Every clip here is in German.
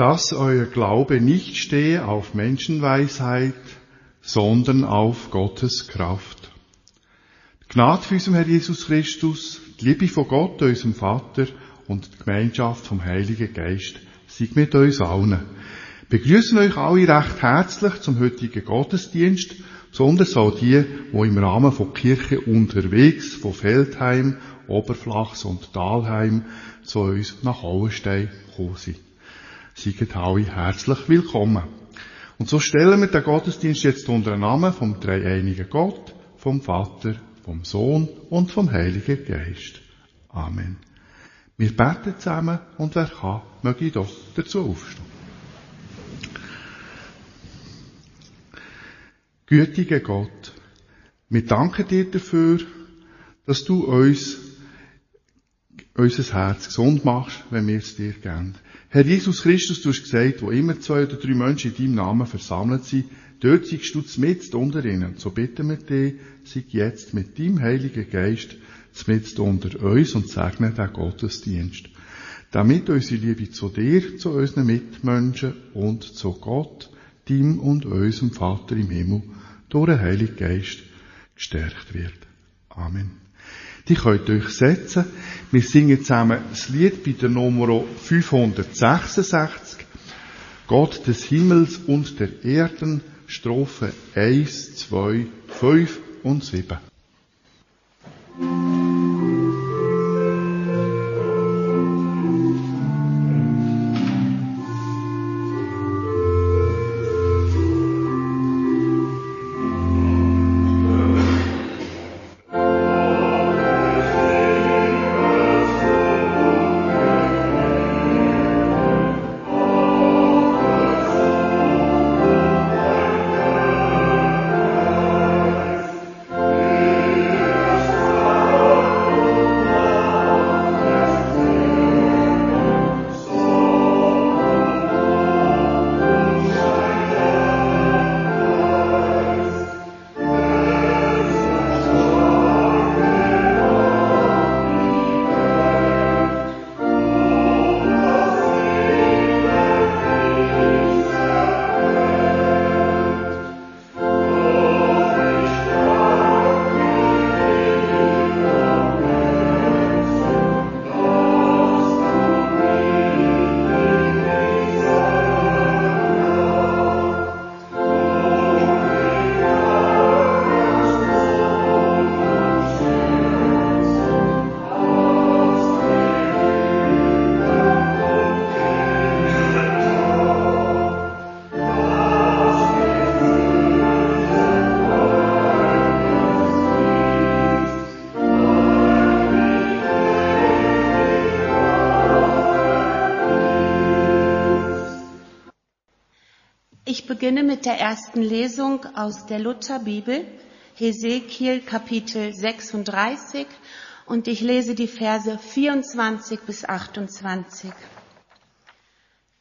dass euer Glaube nicht stehe auf Menschenweisheit, sondern auf Gottes Kraft. Die Gnade für unserem Herr Jesus Christus, die Liebe von Gott, unserem Vater und die Gemeinschaft vom Heiligen Geist sei mit uns allen. begrüßen euch alle recht herzlich zum heutigen Gottesdienst, besonders auch die, die im Rahmen von Kirche unterwegs, von Feldheim, Oberflachs und Talheim zu uns nach Auenstein gekommen sind. Seid alle herzlich willkommen. Und so stellen wir den Gottesdienst jetzt unter den Namen vom dreieinigen Gott, vom Vater, vom Sohn und vom Heiligen Geist. Amen. Wir beten zusammen und wer kann, möge doch dazu aufstehen. Gütiger Gott, wir danken dir dafür, dass du uns unser Herz gesund machst, wenn wir es dir geben. Herr Jesus Christus, du hast gesagt, wo immer zwei oder drei Menschen in deinem Namen versammelt sind, dort siehst du mit unter ihnen. So bitten wir dich, sei jetzt mit deinem Heiligen Geist mit unter uns und segne den Gottesdienst. Damit unsere Liebe zu dir, zu unseren Mitmenschen und zu Gott, dem und unserem Vater im Himmel, durch den Heiligen Geist gestärkt wird. Amen. Die könnt ihr euch setzen. Wir singen zusammen das Lied bei der Nummer 566. Gott des Himmels und der Erden, Strophe 1, 2, 5 und 7. beginne mit der ersten Lesung aus der Lutherbibel, Hesekiel Kapitel 36, und ich lese die Verse 24 bis 28.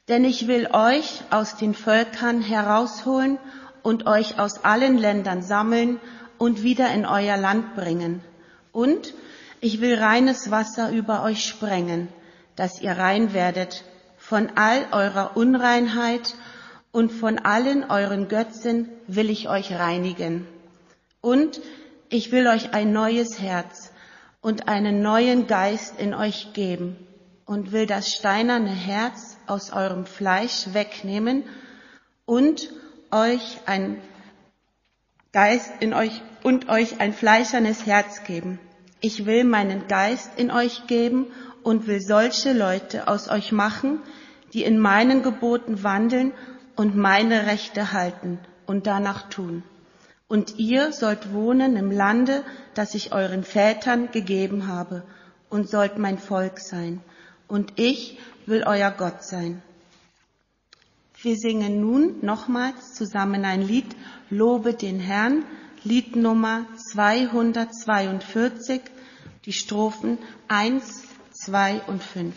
Denn ich will euch aus den Völkern herausholen und euch aus allen Ländern sammeln und wieder in euer Land bringen. Und ich will reines Wasser über euch sprengen, dass ihr rein werdet von all eurer Unreinheit und von allen euren Götzen will ich euch reinigen. Und ich will euch ein neues Herz und einen neuen Geist in euch geben und will das steinerne Herz aus eurem Fleisch wegnehmen und euch ein Geist in euch und euch ein fleischernes Herz geben. Ich will meinen Geist in euch geben und will solche Leute aus euch machen, die in meinen Geboten wandeln und meine Rechte halten und danach tun. Und ihr sollt wohnen im Lande, das ich euren Vätern gegeben habe, und sollt mein Volk sein. Und ich will euer Gott sein. Wir singen nun nochmals zusammen ein Lied, Lobe den Herrn, Lied Nummer 242, die Strophen 1, 2 und 5.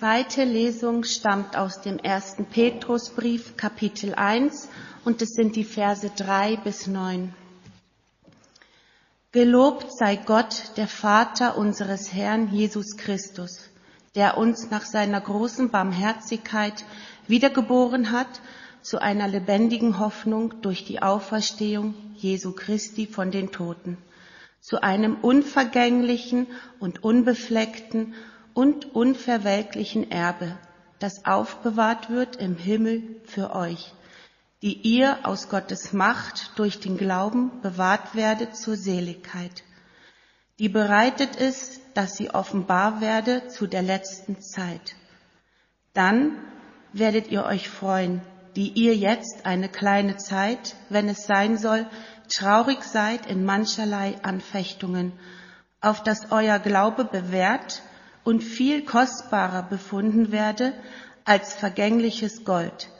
zweite Lesung stammt aus dem ersten Petrusbrief, Kapitel 1, und es sind die Verse 3 bis 9. Gelobt sei Gott, der Vater unseres Herrn Jesus Christus, der uns nach seiner großen Barmherzigkeit wiedergeboren hat zu einer lebendigen Hoffnung durch die Auferstehung Jesu Christi von den Toten, zu einem unvergänglichen und unbefleckten und unverwelklichen Erbe, das aufbewahrt wird im Himmel für euch, die ihr aus Gottes Macht durch den Glauben bewahrt werdet zur Seligkeit, die bereitet ist, dass sie offenbar werde zu der letzten Zeit. Dann werdet ihr euch freuen, die ihr jetzt eine kleine Zeit, wenn es sein soll, traurig seid in mancherlei Anfechtungen, auf dass euer Glaube bewährt und viel kostbarer befunden werde als vergängliches Gold,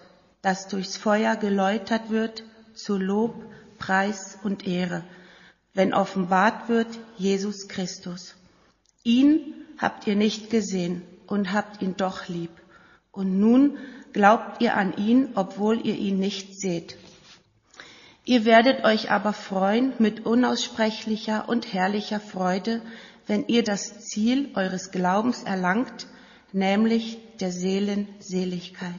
das durchs Feuer geläutert wird zu Lob, Preis und Ehre, wenn offenbart wird Jesus Christus. Ihn habt ihr nicht gesehen und habt ihn doch lieb. Und nun glaubt ihr an ihn, obwohl ihr ihn nicht seht. Ihr werdet euch aber freuen mit unaussprechlicher und herrlicher Freude, wenn ihr das Ziel eures Glaubens erlangt, nämlich der Seelenseligkeit.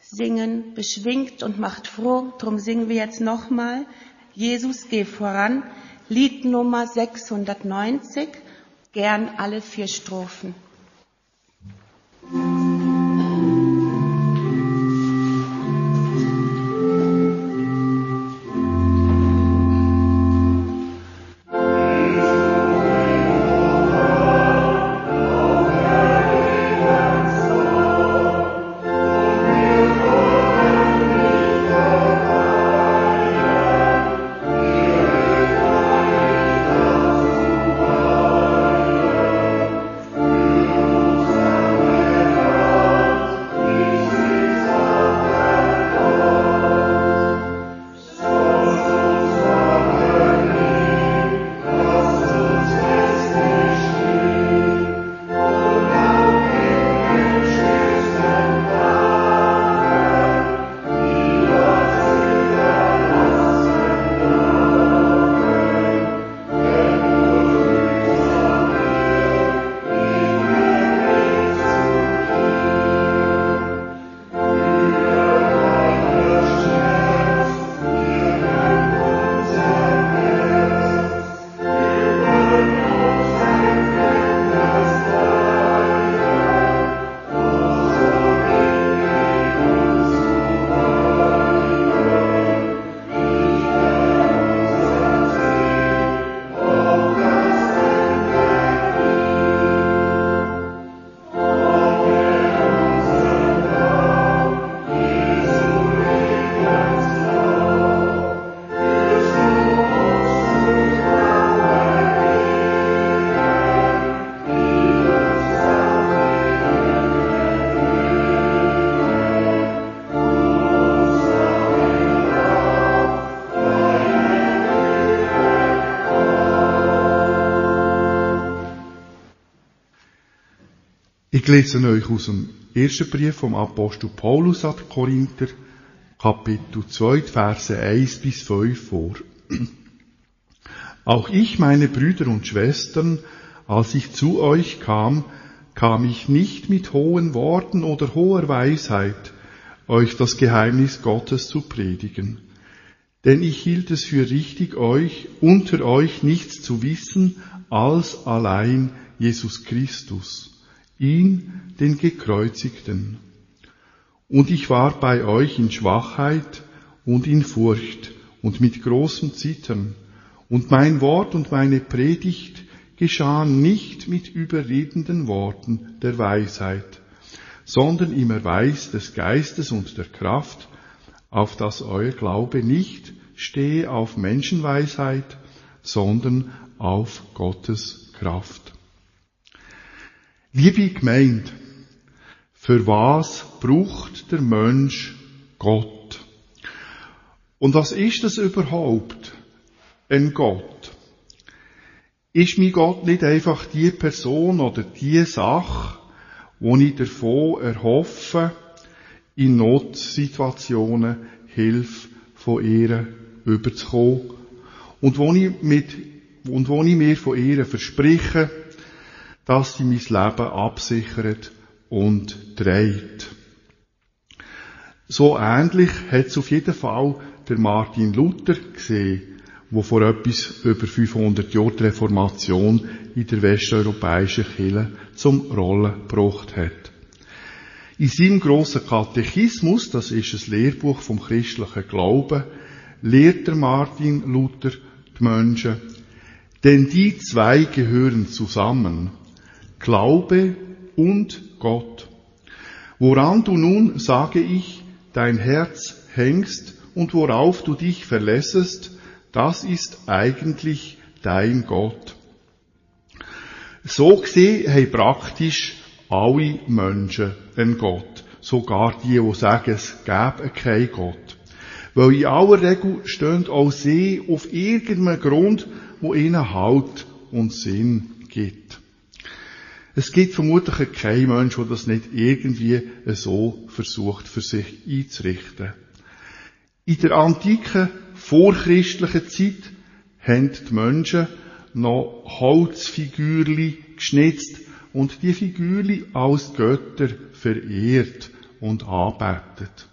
Singen beschwingt und macht froh, drum singen wir jetzt nochmal. Jesus, geh voran, Lied Nummer 690, gern alle vier Strophen. Ich lese euch aus dem ersten Brief vom Apostel Paulus an die Korinther, Kapitel 2, Verse 1 bis 5 vor. Auch ich, meine Brüder und Schwestern, als ich zu euch kam, kam ich nicht mit hohen Worten oder hoher Weisheit, euch das Geheimnis Gottes zu predigen. Denn ich hielt es für richtig, euch unter euch nichts zu wissen als allein Jesus Christus ihn, den Gekreuzigten. Und ich war bei euch in Schwachheit und in Furcht und mit großem Zittern, und mein Wort und meine Predigt geschahen nicht mit überredenden Worten der Weisheit, sondern im Erweis des Geistes und der Kraft, auf dass euer Glaube nicht stehe auf Menschenweisheit, sondern auf Gottes Kraft. Liebe Gemeinde, für was braucht der Mensch Gott? Und was ist das überhaupt, ein Gott? ist mein Gott nicht einfach die Person oder die Sache, wo ich davon erhoffe, in Notsituationen Hilfe von ihr überzukommen und wo ich mit, und wo ich mir von ihr verspreche, dass sie mein Leben absichert und dreht. So ähnlich hat es auf jeden Fall der Martin Luther gesehen, wo vor etwas über 500 Jahren die Reformation in der westeuropäischen Kirche zum Rollen gebracht hat. In seinem grossen Katechismus, das ist ein Lehrbuch vom christlichen Glauben, lehrt der Martin Luther die Menschen, denn die zwei gehören zusammen, Glaube und Gott. Woran du nun, sage ich, dein Herz hängst und worauf du dich verlässest, das ist eigentlich dein Gott. So gesehen haben praktisch alle Menschen einen Gott. Sogar die, die sagen, es gäbe keinen Gott. Weil in aller Regel stehen auch sie auf irgendeinem Grund, wo ihnen Halt und Sinn gibt. Es gibt vermutlich keinen Menschen, der das nicht irgendwie so versucht, für sich einzurichten. In der antiken vorchristlichen Zeit haben die Menschen noch Holzfigürli geschnitzt und die Figürli als Götter verehrt und anbetet.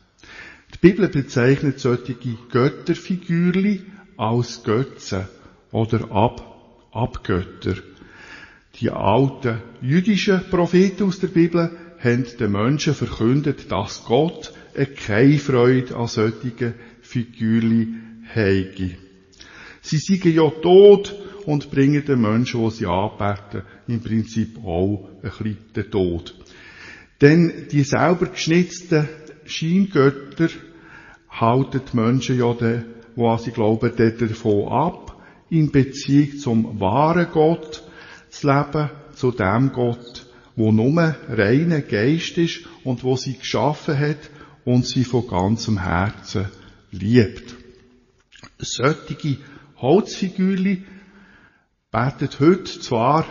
Die Bibel bezeichnet solche Götterfigürli als Götze oder Ab Abgötter. Die alten jüdischen Propheten aus der Bibel haben den Menschen verkündet, dass Gott keine Freude an solchen Figürli heige. Sie seien ja tot und bringen den Menschen, die sie anbeten, im Prinzip auch ein bisschen den Tod. Denn die selber geschnitzten Scheingötter halten die Menschen ja, die an sie glauben, davon ab, in Beziehung zum wahren Gott zu leben, zu dem Gott, wo nur reiner Geist ist und wo sie geschaffen hat und sie von ganzem Herzen liebt. Solche Holzfigürli betet heute zwar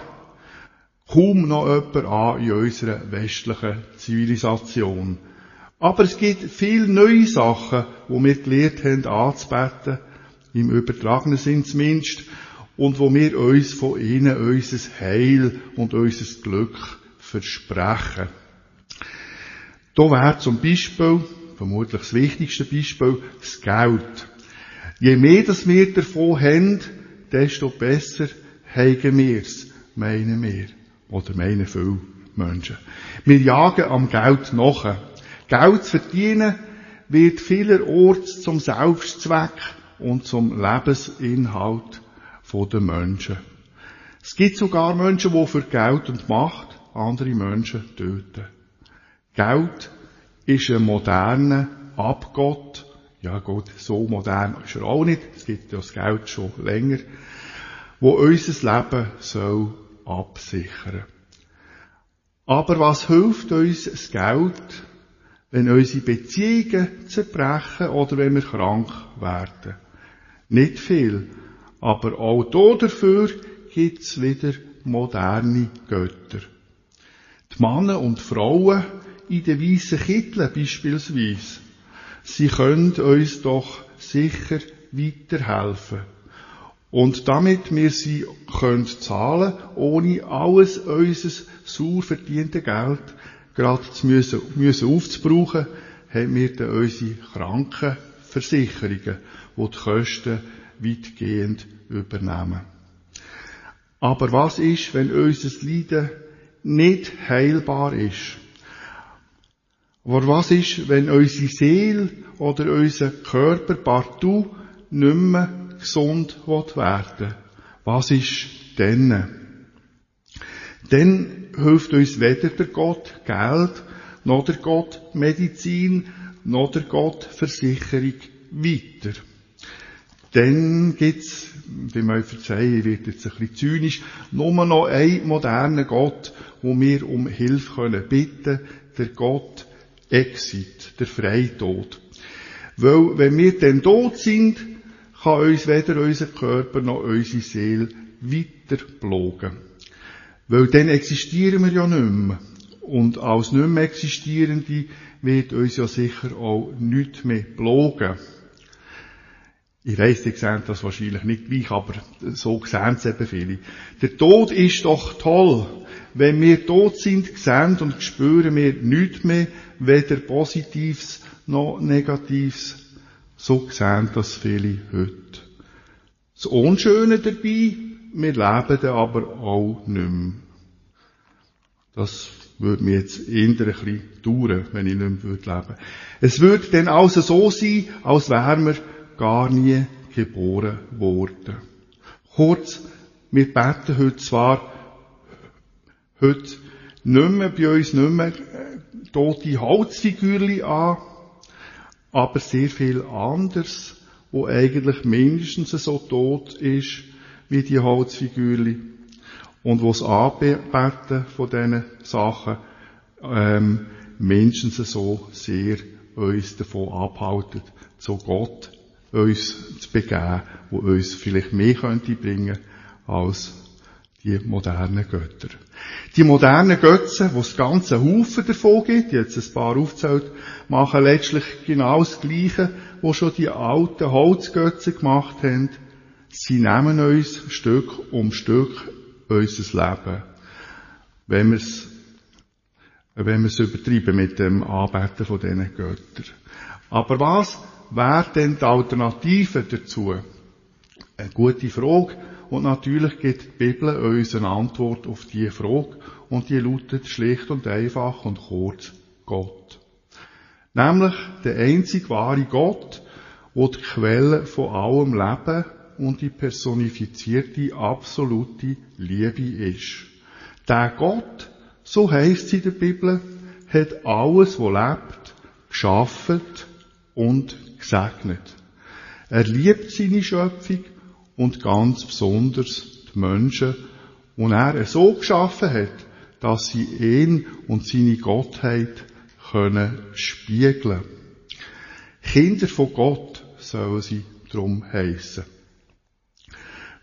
kaum noch jemand an in unserer westlichen Zivilisation. Aber es gibt viele neue Sachen, wo wir gelernt haben anzubeten, im übertragenen Sinn zumindest, und wo wir uns von ihnen unser Heil und unser Glück versprechen. Da wäre zum Beispiel, vermutlich das wichtigste Beispiel, das Geld. Je mehr das wir davon haben, desto besser haben wir es, meinen wir. Oder meinen viele Menschen. Wir jagen am Geld nach. Geld zu verdienen wird vielerorts zum Selbstzweck und zum Lebensinhalt der Menschen. Es gibt sogar Menschen, die für Geld und Macht andere Menschen töten. Geld ist ein moderner Abgott. Ja gut, so modern ist er auch nicht. Es gibt ja das Geld schon länger. Wo unser Leben soll absichern. Aber was hilft uns das Geld, wenn unsere Beziehungen zerbrechen oder wenn wir krank werden? Nicht viel. Aber auch dafür gibt's wieder moderne Götter. Die Männer und Frauen in den weißen Kitteln beispielsweise. Sie können uns doch sicher weiterhelfen. Und damit wir sie können zahlen, ohne alles unseres sauer verdiente Geld gerade zu müssen, müssen aufzubrauchen, haben wir dann unsere Krankenversicherungen, die die Kosten weitgehend übernehmen. Aber was ist, wenn unser Leiden nicht heilbar ist? Aber was ist, wenn unsere Seele oder unser Körper partout nicht mehr gesund werden Was ist denn? Dann hilft uns weder der Gott Geld, noch der Gott Medizin, noch der Gott Versicherung weiter. Dann gibt's, wie man verzeihen, werde jetzt ein bisschen zynisch, nur noch einen modernen Gott, wo wir um Hilfe können bitten, der Gott Exit, der Freitod. Weil, wenn wir dann tot sind, kann uns weder unser Körper noch unsere Seele weiter plagen. Weil dann existieren wir ja nicht mehr. Und als nicht mehr Existierende wird uns ja sicher auch nichts mehr plagen. Ich weiss, die sehen das wahrscheinlich nicht gleich, aber so sehen es eben viele. Der Tod ist doch toll. Wenn wir tot sind, sehen und spüren wir nichts mehr, weder Positives noch Negatives. So sehen das viele heute. Das Unschöne dabei, wir leben dann aber auch nicht mehr. Das würde mir jetzt eher ein bisschen dauern, wenn ich nicht mehr leben würde. Es würde dann also so sein, als wären wir gar nie geboren worden. Kurz, wir beten heute zwar, heute nicht mehr bei uns nicht mehr äh, tote Holzfigürli an, aber sehr viel anders, wo eigentlich mindestens so tot ist wie die Holzfigürli und wo das Anbeten von diesen Sachen ähm, mindestens so sehr uns davon abhalten, zu Gott uns zu begeben, wo uns vielleicht mehr könnte bringen als die modernen Götter. Die modernen Götzen, wo es ganze Haufen davon gibt, jetzt ein paar aufzählt, machen letztlich genau das Gleiche, was schon die alten Holzgötzen gemacht haben. Sie nehmen uns Stück um Stück unser Leben. Wenn wir es, wenn wir es übertreiben mit dem Anbeten von diesen Göttern. Aber was wäre denn die Alternative dazu? Eine gute Frage. Und natürlich gibt die Bibel uns eine Antwort auf diese Frage. Und die lautet schlicht und einfach und kurz Gott. Nämlich der einzig wahre Gott, wo die Quelle von allem Leben und die personifizierte absolute Liebe ist. Der Gott, so heißt es in der Bibel, hat alles, was lebt, geschaffen und gesegnet. Er liebt seine Schöpfung und ganz besonders die Menschen, die er so geschaffen hat, dass sie ihn und seine Gottheit können spiegeln. Kinder von Gott sollen sie drum heißen.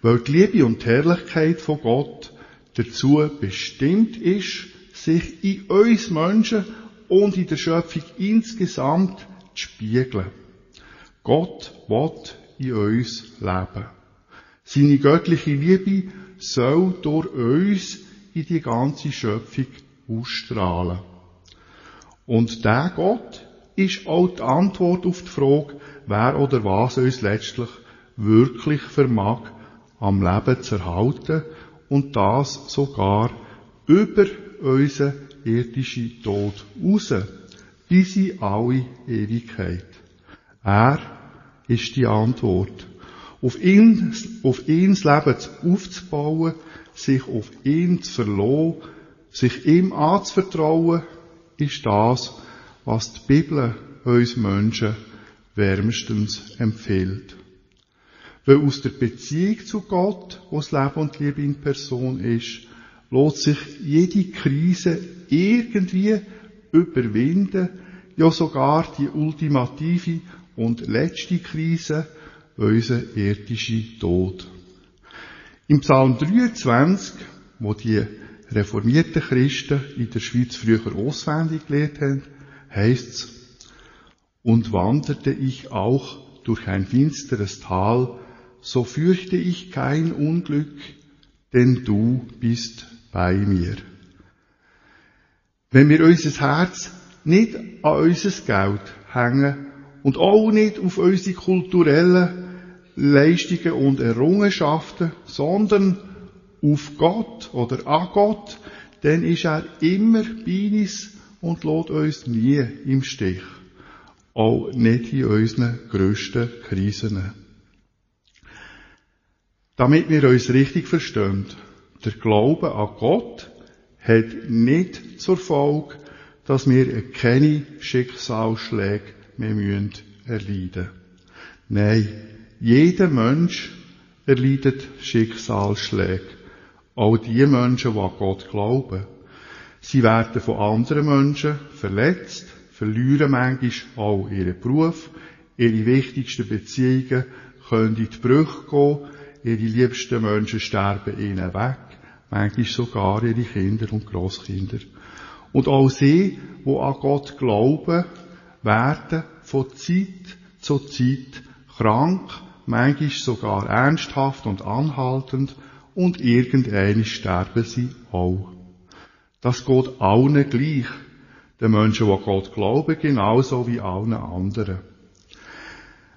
Weil die Liebe und die Herrlichkeit von Gott dazu bestimmt ist, sich in uns Menschen und in der Schöpfung insgesamt zu spiegeln. Gott will in uns leben. Seine göttliche Liebe soll durch uns in die ganze Schöpfung ausstrahlen. Und der Gott ist auch die Antwort auf die Frage, wer oder was uns letztlich wirklich vermag, am Leben zu erhalten und das sogar über unseren irdischen Tod raus, bis in alle Ewigkeit. Er ist die Antwort. Auf ihn, auf ihn das Leben aufzubauen, sich auf ihn zu verlassen, sich ihm anzuvertrauen, ist das, was die Bibel uns Menschen wärmstens empfiehlt. Weil aus der Beziehung zu Gott, wo das Leben und Liebe in Person ist, lässt sich jede Krise irgendwie überwinden, ja sogar die ultimative und letzte Krise, unser irdischer Tod. Im Psalm 23, wo die reformierten Christen in der Schweiz früher auswendig gelernt haben, heißt's, und wanderte ich auch durch ein finsteres Tal, so fürchte ich kein Unglück, denn du bist bei mir. Wenn wir unser Herz nicht an unser Geld hängen und auch nicht auf unsere kulturellen Leistungen und Errungenschaften, sondern auf Gott oder an Gott, dann ist er immer bei uns und lässt uns nie im Stich. Auch nicht in unseren grössten Krisen. Damit wir uns richtig verstehen, der Glaube an Gott hat nicht zur Folge, dass wir keine Schicksalsschläge erleiden müssen. Nein, jeder Mensch erleidet Schicksalsschläge. Auch die Menschen, die an Gott glauben. Sie werden von anderen Menschen verletzt, verlieren manchmal auch ihren Beruf, ihre wichtigsten Beziehungen können in die Brüche gehen, ihre liebsten Menschen sterben ihnen weg, manchmal sogar ihre Kinder und Großkinder. Und auch sie, die an Gott glauben, werden von Zeit zu Zeit krank, manchmal sogar ernsthaft und anhaltend, und irgendwann sterben sie auch. Das geht allen gleich. Den Menschen, die Gott glauben, genauso wie allen anderen.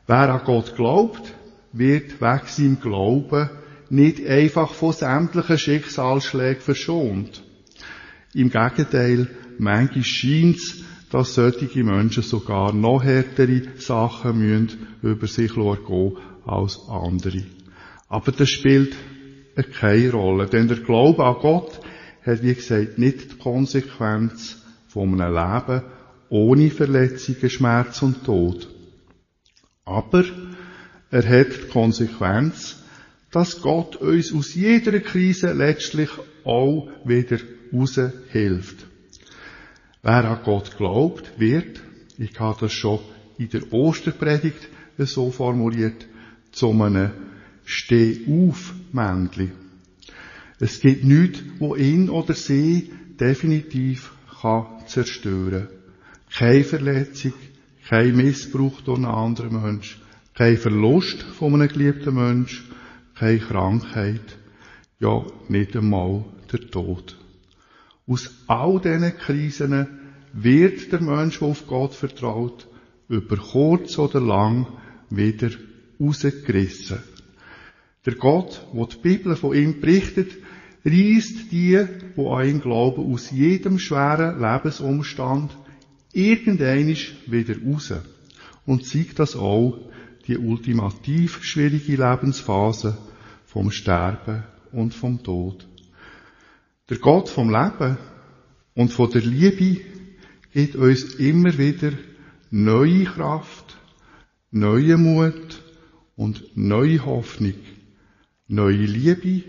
Wer an Gott glaubt, wird wegen seinem Glauben nicht einfach von sämtlichen Schicksalsschlägen verschont. Im Gegenteil, manchmal scheint's, dass solche Menschen sogar noch härtere Sachen müssen über sich gehen als andere. Aber das spielt keine Rolle, denn der Glaube an Gott hat, wie gesagt, nicht die Konsequenz von einem Leben ohne Verletzungen, Schmerz und Tod. Aber er hat die Konsequenz, dass Gott uns aus jeder Krise letztlich auch wieder raushilft. Wer an Gott glaubt, wird, ich habe das schon in der Osterpredigt so formuliert, zu einem Steh-auf-Männchen. Es gibt nichts, wo ihn oder sie definitiv kann zerstören. Keine Verletzung, kein Missbrauch durch einen anderen Mensch, kein Verlust von einem geliebten Mensch, keine Krankheit, ja, nicht einmal der Tod. Aus all diesen Krisen wird der Mensch, der auf Gott vertraut, über kurz oder lang wieder rausgerissen. Der Gott, wo die Bibel von ihm berichtet, reißt die, die an ihn glauben, aus jedem schweren Lebensumstand irgendeinisch wieder raus. Und zeigt das auch die ultimativ schwierige Lebensphase vom Sterben und vom Tod. Der Gott vom Leben und von der Liebe gibt uns immer wieder neue Kraft, neue Mut und neue Hoffnung, neue Liebe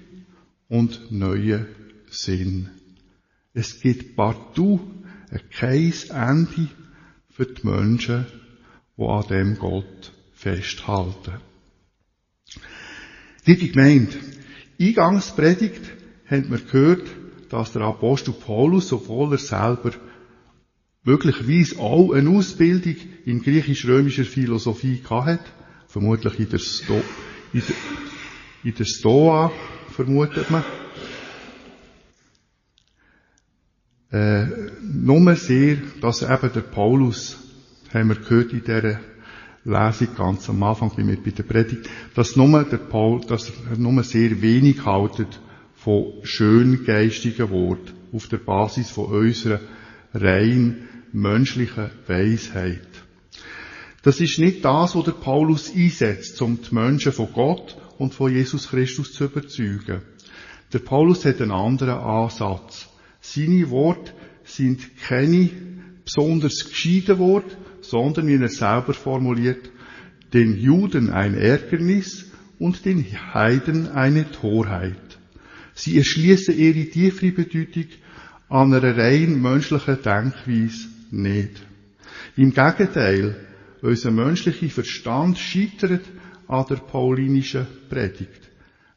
und neue Sinn. Es gibt partout kein Ende für die Menschen, die an dem Gott festhalten. Liebe Gemeinde, Eingangspredigt haben wir gehört, dass der Apostel Paulus, obwohl er selber möglicherweise auch eine Ausbildung in griechisch-römischer Philosophie hatte, vermutlich in der, Sto in der, in der Stoa, vermutet man, äh, nur sehr, dass eben der Paulus, haben wir gehört in dieser Lesung ganz am Anfang bei mir bei der Predigt, dass nur der Paul, dass er nur sehr wenig haltet von schöngeistigen Wort auf der Basis von unserer rein menschlichen Weisheit. Das ist nicht das, was der Paulus einsetzt, um die Menschen von Gott und von Jesus Christus zu überzeugen. Der Paulus hat einen anderen Ansatz. Seine Worte sind keine besonders gescheiten Worte, sondern, wie er selber formuliert, den Juden ein Ärgernis und den Heiden eine Torheit. Sie erschließen ihre tiefere Bedeutung an einer rein menschlichen Denkweise nicht. Im Gegenteil, unser menschlicher Verstand scheitert an der paulinischen Predigt,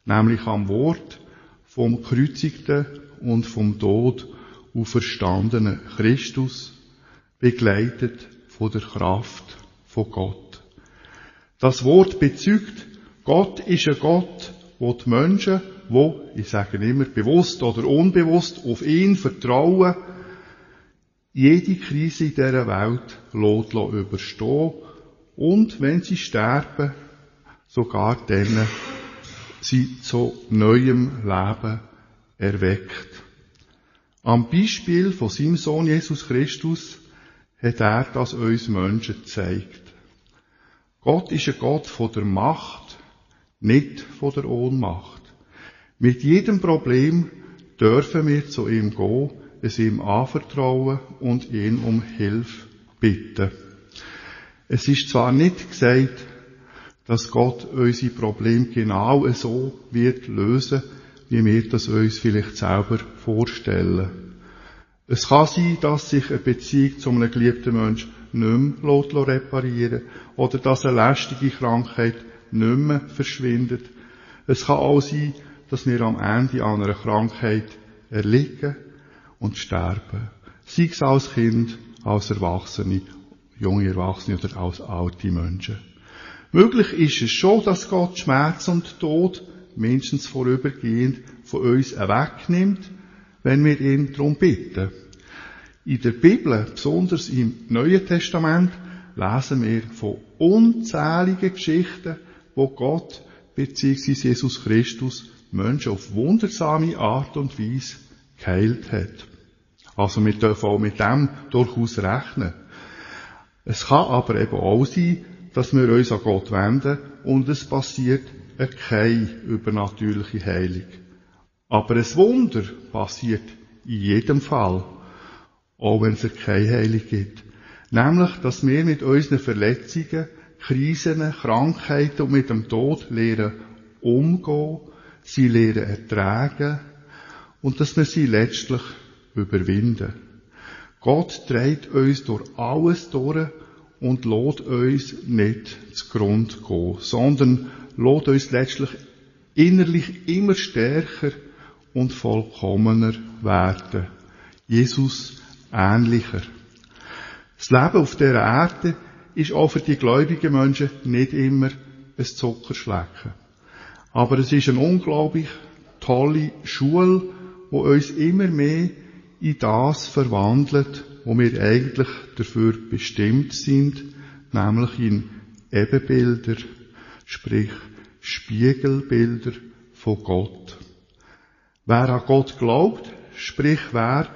nämlich am Wort vom Kreuzigten und vom Tod auferstandenen Christus, begleitet von der Kraft von Gott. Das Wort bezeugt, Gott ist ein Gott, wo die Menschen, wo, ich sage immer, bewusst oder unbewusst auf ihn vertrauen, jede Krise in dieser Welt lässt überstehen und wenn sie sterben, sogar denen sie zu neuem Leben erweckt. Am Beispiel von seinem Sohn Jesus Christus hat er das uns Menschen gezeigt. Gott ist ein Gott von der Macht, nicht von der Ohnmacht. Mit jedem Problem dürfen wir zu ihm gehen, es ihm anvertrauen und ihn um Hilfe bitten. Es ist zwar nicht gesagt, dass Gott unsere Probleme genau so wird lösen, wie wir das uns vielleicht selber vorstellen. Es kann sein, dass sich eine Beziehung zu einem geliebten Menschen nicht mehr reparieren oder dass eine lästige Krankheit nicht mehr verschwindet. Es kann auch sein, dass wir am Ende an einer Krankheit erliegen und sterben. Sei es als Kind, als Erwachsene, junge Erwachsene oder als alte Menschen. Möglich ist es schon, dass Gott Schmerz und Tod mindestens vorübergehend von uns wegnimmt, wenn wir ihn darum bitten. In der Bibel, besonders im Neuen Testament, lesen wir von unzähligen Geschichten, wo Gott bzw. Jesus Christus Menschen auf wundersame Art und Weise geheilt hat. Also wir dürfen auch mit dem durchaus rechnen. Es kann aber eben auch sein, dass wir uns an Gott wenden und es passiert keine übernatürliche Heilung. Aber ein Wunder passiert in jedem Fall, auch wenn es keine Heilung gibt. Nämlich, dass wir mit unseren Verletzungen, Krisen, Krankheiten und mit dem Tod lernen umgehen, sie lernen ertragen und dass wir sie letztlich überwinden. Gott trägt uns durch alles durch und lässt uns nicht zugrund gehen, sondern lässt uns letztlich innerlich immer stärker und vollkommener werden. Jesus ähnlicher. Das Leben auf der Erde ist auch für die gläubigen Menschen nicht immer ein Zuckerschlecken. Aber es ist eine unglaublich tolle Schule, wo uns immer mehr in das verwandelt, wo wir eigentlich dafür bestimmt sind, nämlich in Ebenbilder, sprich Spiegelbilder von Gott. Wer an Gott glaubt, sprich wer,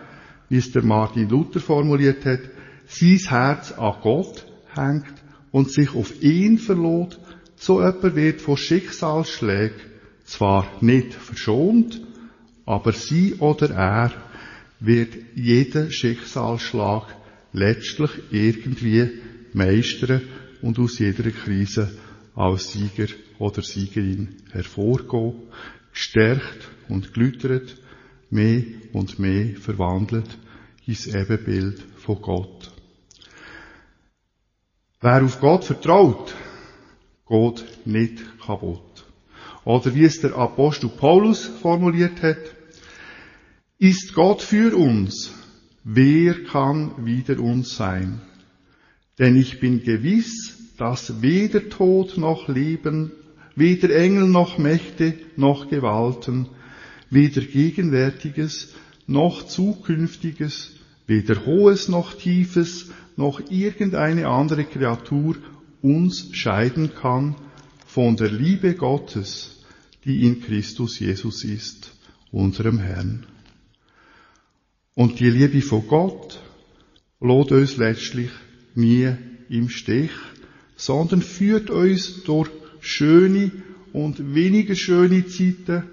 wie es der Martin Luther formuliert hat, sein Herz an Gott hängt und sich auf ihn verlot, so jemand wird von Schicksalsschlägen zwar nicht verschont, aber sie oder er wird jeden Schicksalsschlag letztlich irgendwie meistern und aus jeder Krise als Sieger oder Siegerin hervorgehen, gestärkt und glüttert, mehr und mehr verwandelt ins Ebenbild von Gott. Wer auf Gott vertraut, geht nicht kaputt. Oder wie es der Apostel Paulus formuliert hat, ist Gott für uns, wer kann wider uns sein? Denn ich bin gewiss, dass weder Tod noch Leben, weder Engel noch Mächte noch Gewalten, weder Gegenwärtiges noch Zukünftiges, weder Hohes noch Tiefes noch irgendeine andere Kreatur uns scheiden kann von der Liebe Gottes, die in Christus Jesus ist, unserem Herrn. Und die Liebe von Gott lässt uns letztlich nie im Stich, sondern führt uns durch schöne und weniger schöne Zeiten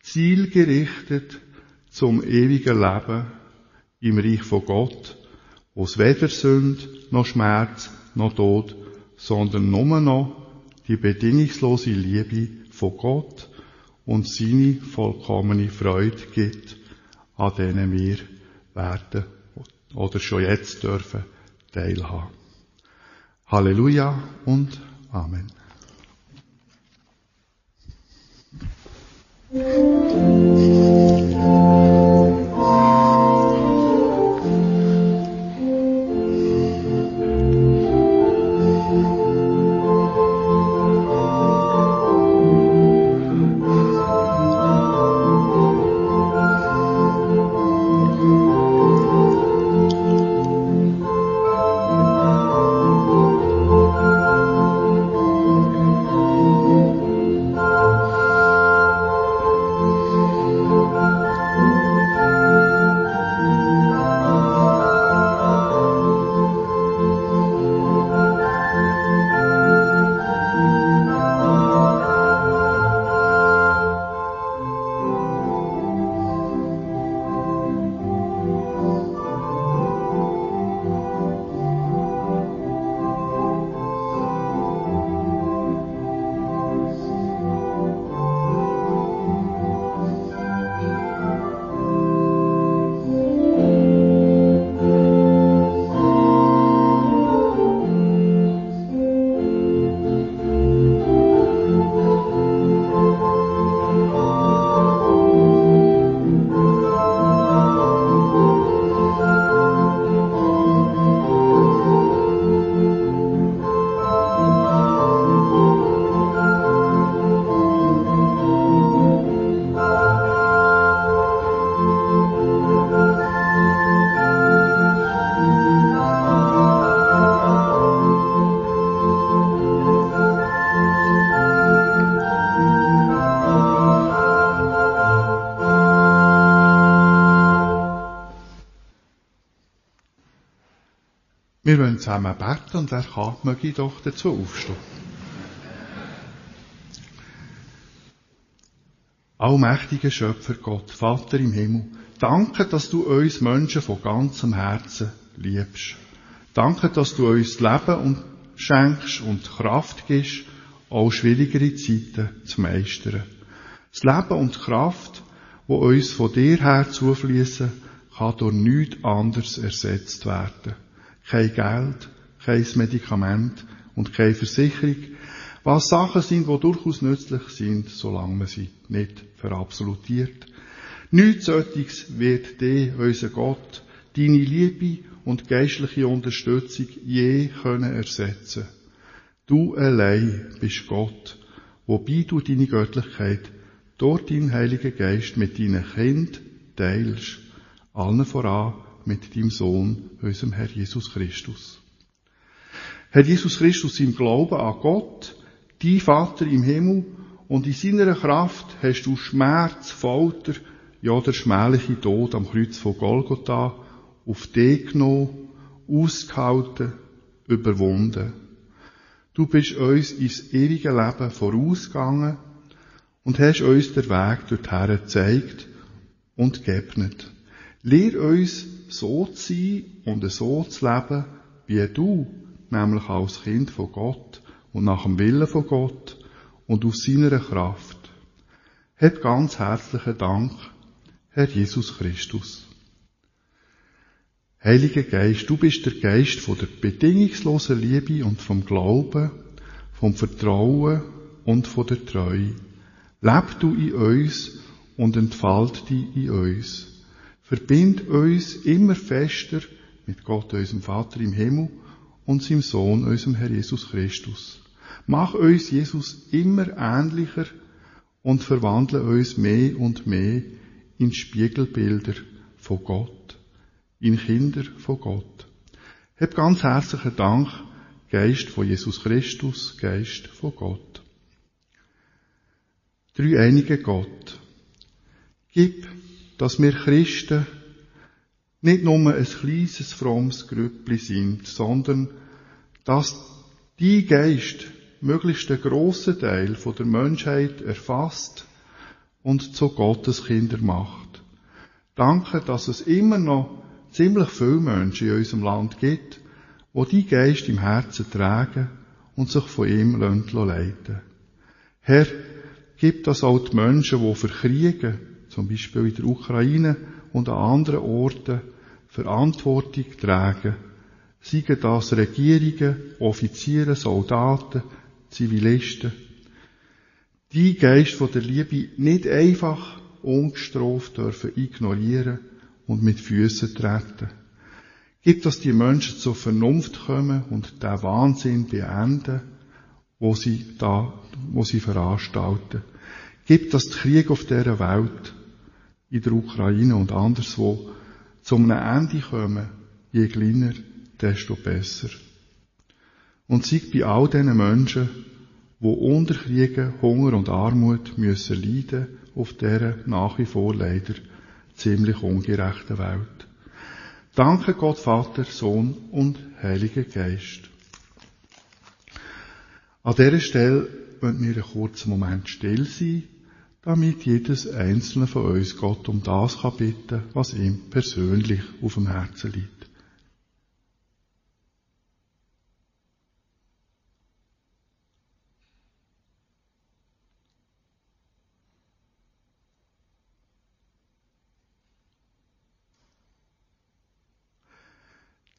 zielgerichtet zum ewigen Leben im Reich von Gott, wo es weder Sünd, noch Schmerz, noch Tod, sondern nur noch die bedingungslose Liebe von Gott und seine vollkommene Freude gibt, an denen wir werden oder schon jetzt dürfen teilhaben. Halleluja und Amen. Musik zusammen beten und wer kann, möge doch dazu aufstehen. Allmächtiger Schöpfer Gott, Vater im Himmel, danke, dass du uns Menschen von ganzem Herzen liebst. Danke, dass du uns Leben und schenkst und Kraft gibst, auch schwierigere Zeiten zu meistern. Das Leben und die Kraft, wo uns von dir her zufließen, kann durch nichts anderes ersetzt werden. Kein Geld, kein Medikament und keine Versicherung, was Sachen sind, die durchaus nützlich sind, solange man sie nicht verabsolutiert. Nichts solches wird dir, unser Gott, deine Liebe und geistliche Unterstützung je können ersetzen. Du allein bist Gott, wobei du deine Göttlichkeit durch deinen Heiligen Geist mit deinen Kind teilst, allen voran mit deinem Sohn, unserem Herr Jesus Christus. Herr Jesus Christus im Glauben an Gott, dein Vater im Himmel, und in seiner Kraft hast du Schmerz, Folter, ja der schmähliche Tod am Kreuz von Golgotha auf dich genommen, ausgehalten, überwunden. Du bist uns ins ewige Leben vorausgegangen und hast uns den Weg dorthin gezeigt und geebnet. Lehr uns so zu sein und so zu leben, wie du, nämlich als Kind von Gott und nach dem Willen von Gott und aus seiner Kraft. Hab ganz herzlichen Dank, Herr Jesus Christus. Heiliger Geist, du bist der Geist von der bedingungslosen Liebe und vom Glauben, vom Vertrauen und von der Treue. Leb du in uns und entfalt dich in uns. Verbind uns immer fester mit Gott, unserem Vater im Himmel und seinem Sohn, unserem Herr Jesus Christus. Mach uns Jesus immer ähnlicher und verwandle uns mehr und mehr in Spiegelbilder von Gott, in Kinder von Gott. Hab ganz herzlichen Dank, Geist von Jesus Christus, Geist von Gott. Dreieinige Gott. Gib, dass wir Christen nicht nur ein kleines, frommes Grüppli sind, sondern dass die Geist möglichst einen grossen Teil der Menschheit erfasst und zu Gottes Kinder macht. Danke, dass es immer noch ziemlich viele Menschen in unserem Land gibt, wo die Geist im Herzen tragen und sich von ihm leiten lassen. Herr, gib das auch die Menschen, die für Kriege, zum Beispiel in der Ukraine und an anderen Orten, Verantwortung tragen. Seien das Regierungen, Offiziere, Soldaten, Zivilisten. Die Geist von der Liebe nicht einfach ungestraft dürfen ignorieren und mit Füßen treten. Gibt, dass die Menschen zur Vernunft kommen und den Wahnsinn beenden, wo sie da, wo sie veranstalten. Gibt, dass die Krieg auf dieser Welt, in der Ukraine und anderswo, zum Ende kommen, je kleiner, desto besser. Und sei bei all diesen Menschen, wo unter Kriegen, Hunger und Armut müssen leiden auf dieser nach wie vor leider ziemlich ungerechten Welt. Danke Gott Vater, Sohn und Heiliger Geist. An dieser Stelle wollen wir einen kurzen Moment still sein, damit jedes einzelne von uns Gott um das kann bitten, was ihm persönlich auf dem Herzen liegt.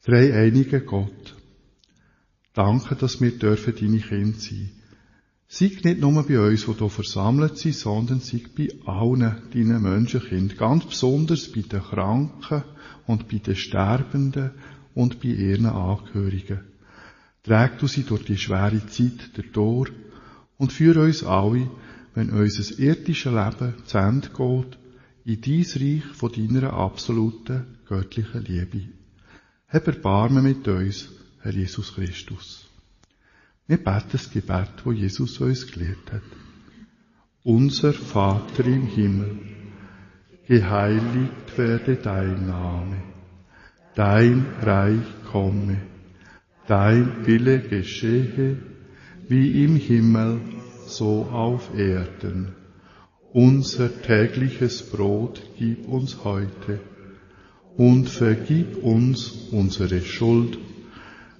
Drei einige Gott. Danke, dass wir dürfen deine Kinder sein. Sei nicht nur bei uns, die hier versammelt sind, sondern sei bei allen deinen Menschenkind. Ganz besonders bei den Kranken und bei den Sterbenden und bei ihren Angehörigen. Träg du sie durch die schwere Zeit durch und führe uns alle, wenn unser irdisches Leben zu Ende geht, in dein Reich von deiner absoluten göttlichen Liebe. Hab Erbarmen mit uns, Herr Jesus Christus. Wir beten das Gebet, wo Jesus uns gelehrt hat. Unser Vater im Himmel, geheiligt werde dein Name, dein Reich komme, dein Wille geschehe, wie im Himmel, so auf Erden. Unser tägliches Brot gib uns heute und vergib uns unsere Schuld,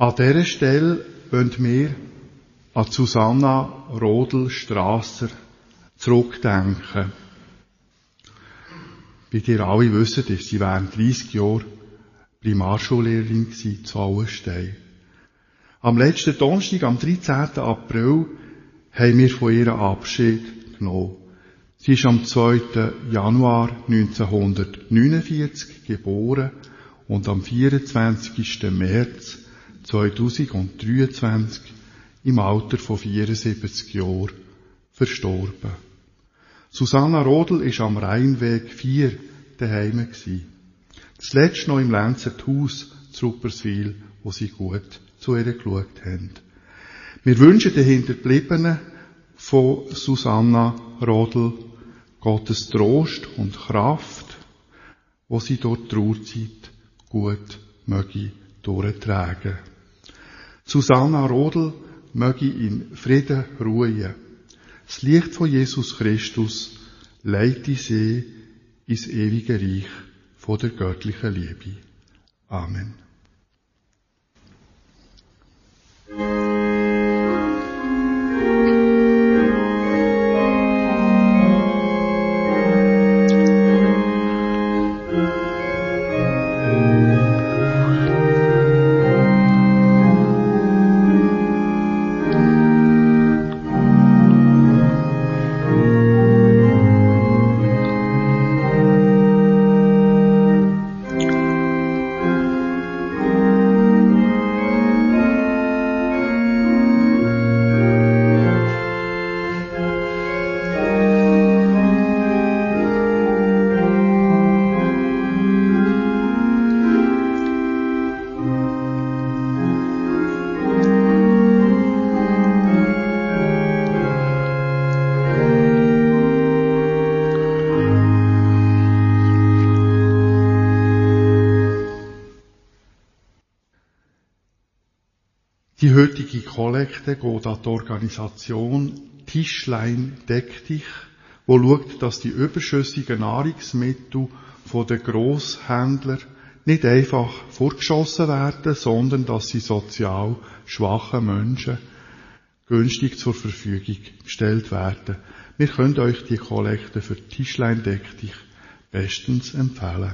An dieser Stelle wollen wir an Susanna Rodel-Strasser zurückdenken. Wie ihr alle wisst, ist sie während 30 Jahren Primarschullehrerin zu Auenstein. Am letzten Donnerstag, am 13. April, haben wir von ihr Abschied genommen. Sie ist am 2. Januar 1949 geboren und am 24. März 2023 im Alter von 74 Jahren verstorben. Susanna Rodel ist am Rheinweg 4 daheim gewesen. Das letzte noch im Lenzert Haus zu Rupperswil, wo sie gut zu ihr geschaut haben. Wir wünschen den Hinterbliebenen von Susanna Rodel Gottes Trost und Kraft, wo sie dort Trauerzeit gut möge durchtragen. Susanna Rodel möge in Frieden ruhen. Das Licht von Jesus Christus leite sie ins ewige Reich von der göttlichen Liebe. Amen. Die heutige Kollekte geht an die Organisation Tischlein deck dich, wo schaut, dass die überschüssigen Nahrungsmittel von den Grosshändlern nicht einfach vorgeschossen werden, sondern dass sie sozial schwachen Menschen günstig zur Verfügung gestellt werden. Wir können euch die Kollekte für Tischlein deck dich bestens empfehlen.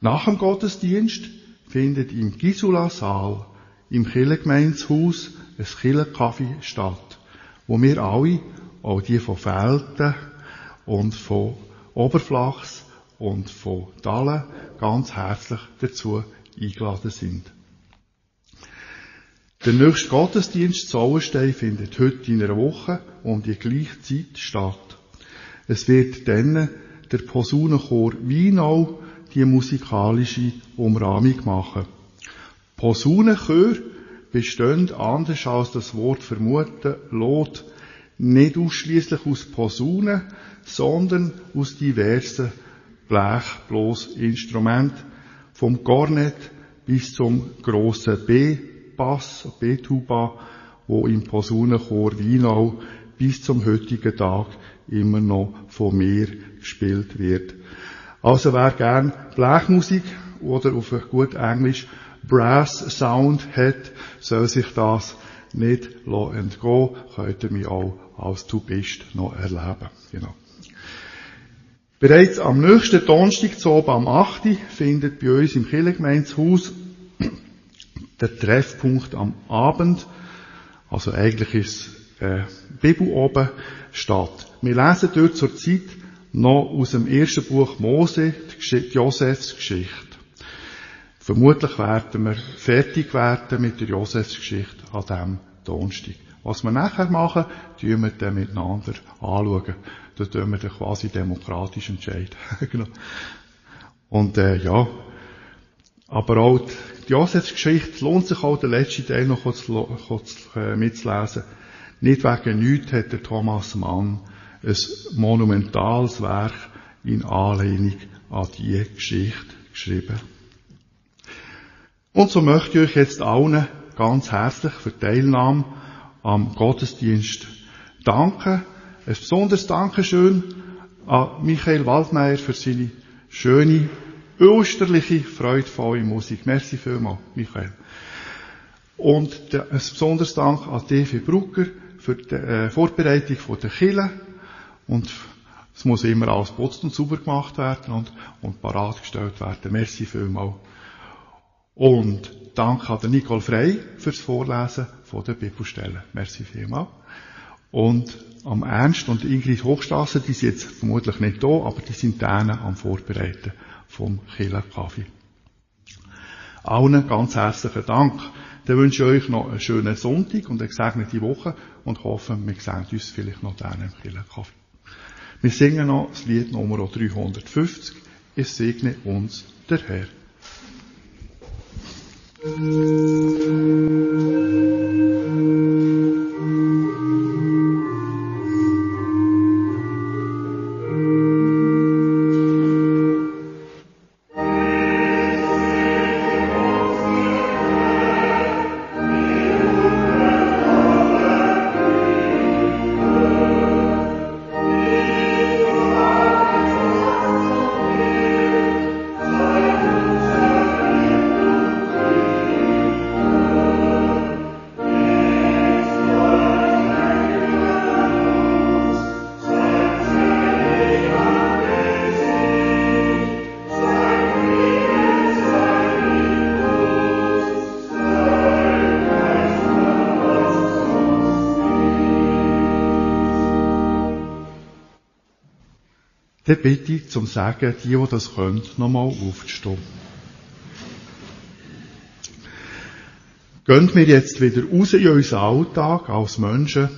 Nach dem Gottesdienst findet im Gisula-Saal im Kirchengemeinshaus ein Kirchenkaffee statt, wo wir alle, auch die von Felten und von Oberflachs und von Dahlen, ganz herzlich dazu eingeladen sind. Der nächste Gottesdienst zu Auenstein findet heute in einer Woche um die gleiche Zeit statt. Es wird dann der Posaunenchor Wienau die musikalische Umrahmung machen. Posaunenchör bestehen, anders als das Wort vermuten lässt, nicht ausschließlich aus Posaunen, sondern aus diversen Blechblosinstrumenten, vom Kornet bis zum grossen B-Bass, B-Tuba, wo im Posaunenchor Wienau bis zum heutigen Tag immer noch von mir gespielt wird. Also wer gern Blechmusik oder auf gut Englisch Brass Sound hat, soll sich das nicht entgehen, könnt ihr mich auch als Du bist noch erleben. Genau. Bereits am nächsten Donnerstag zu oben am 8. findet bei uns im Kirchengemeinshaus der Treffpunkt am Abend, also eigentlich ist äh, Bibel oben, statt. Wir lesen dort zur Zeit noch aus dem ersten Buch Mose, die Josefs Geschichte. Vermutlich werden wir fertig werden mit der Josefsgeschichte an diesem Donnerstag. Was wir nachher machen, tun wir dann miteinander anschauen. Da tun wir dann quasi demokratisch entscheiden. genau. Und äh, ja, aber auch die Josefsgeschichte lohnt sich auch, den letzten Teil noch kurz, kurz äh, mitzulesen. Nicht wegen nichts hat der Thomas Mann ein monumentales Werk in Anlehnung an diese Geschichte geschrieben. Und so möchte ich euch jetzt allen ganz herzlich für die Teilnahme am Gottesdienst danken. Ein besonderes Dankeschön an Michael Waldmeier für seine schöne, österliche, freudvolle Musik. Merci vielmals, Michael. Und ein besonderes Dank an Devi Brucker für die äh, Vorbereitung der Kille. Und es muss immer alles putzt und sauber gemacht werden und, und parat gestellt werden. Merci vielmals. Und danke an Nicole Frey fürs Vorlesen von der Bibelstellen. Merci vielmals. Und am Ernst und Ingrid Hochstrasse, die sind jetzt vermutlich nicht da, aber die sind dann am Vorbereiten vom Killer Kaffee. Allen ganz herzlichen Dank. Dann wünsche ich euch noch einen schönen Sonntag und eine gesegnete Woche und hoffe, wir sehen uns vielleicht noch dann im Killer Kaffee. Wir singen noch das Lied Nummer 350. Es segne uns der Herr. Thank you. Dann bitte ich zum Sagen, die, die das können, nochmal aufzustehen. Gehen wir jetzt wieder raus in unseren Alltag als Menschen,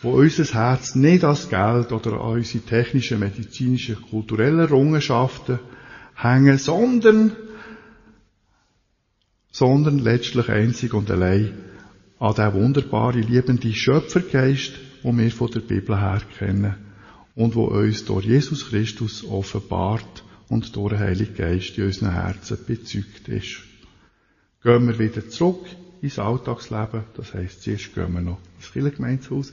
wo unser Herz nicht als Geld oder an unsere technischen, medizinischen, kulturellen Errungenschaften hängen, sondern, sondern letztlich einzig und allein an den wunderbaren, liebenden Schöpfergeist, den wir von der Bibel her kennen und wo uns durch Jesus Christus offenbart und durch den Heiligen Geist in unseren Herzen bezeugt ist. Gehen wir wieder zurück ins Alltagsleben, das heisst, zuerst gehen wir noch ins Kirchengemeinshaus.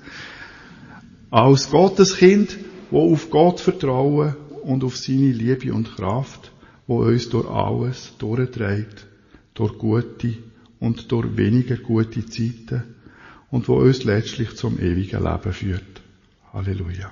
Als Gotteskind, wo auf Gott vertrauen und auf seine Liebe und Kraft, wo uns durch alles durchträgt, durch gute und durch weniger gute Zeiten und wo uns letztlich zum ewigen Leben führt. Halleluja.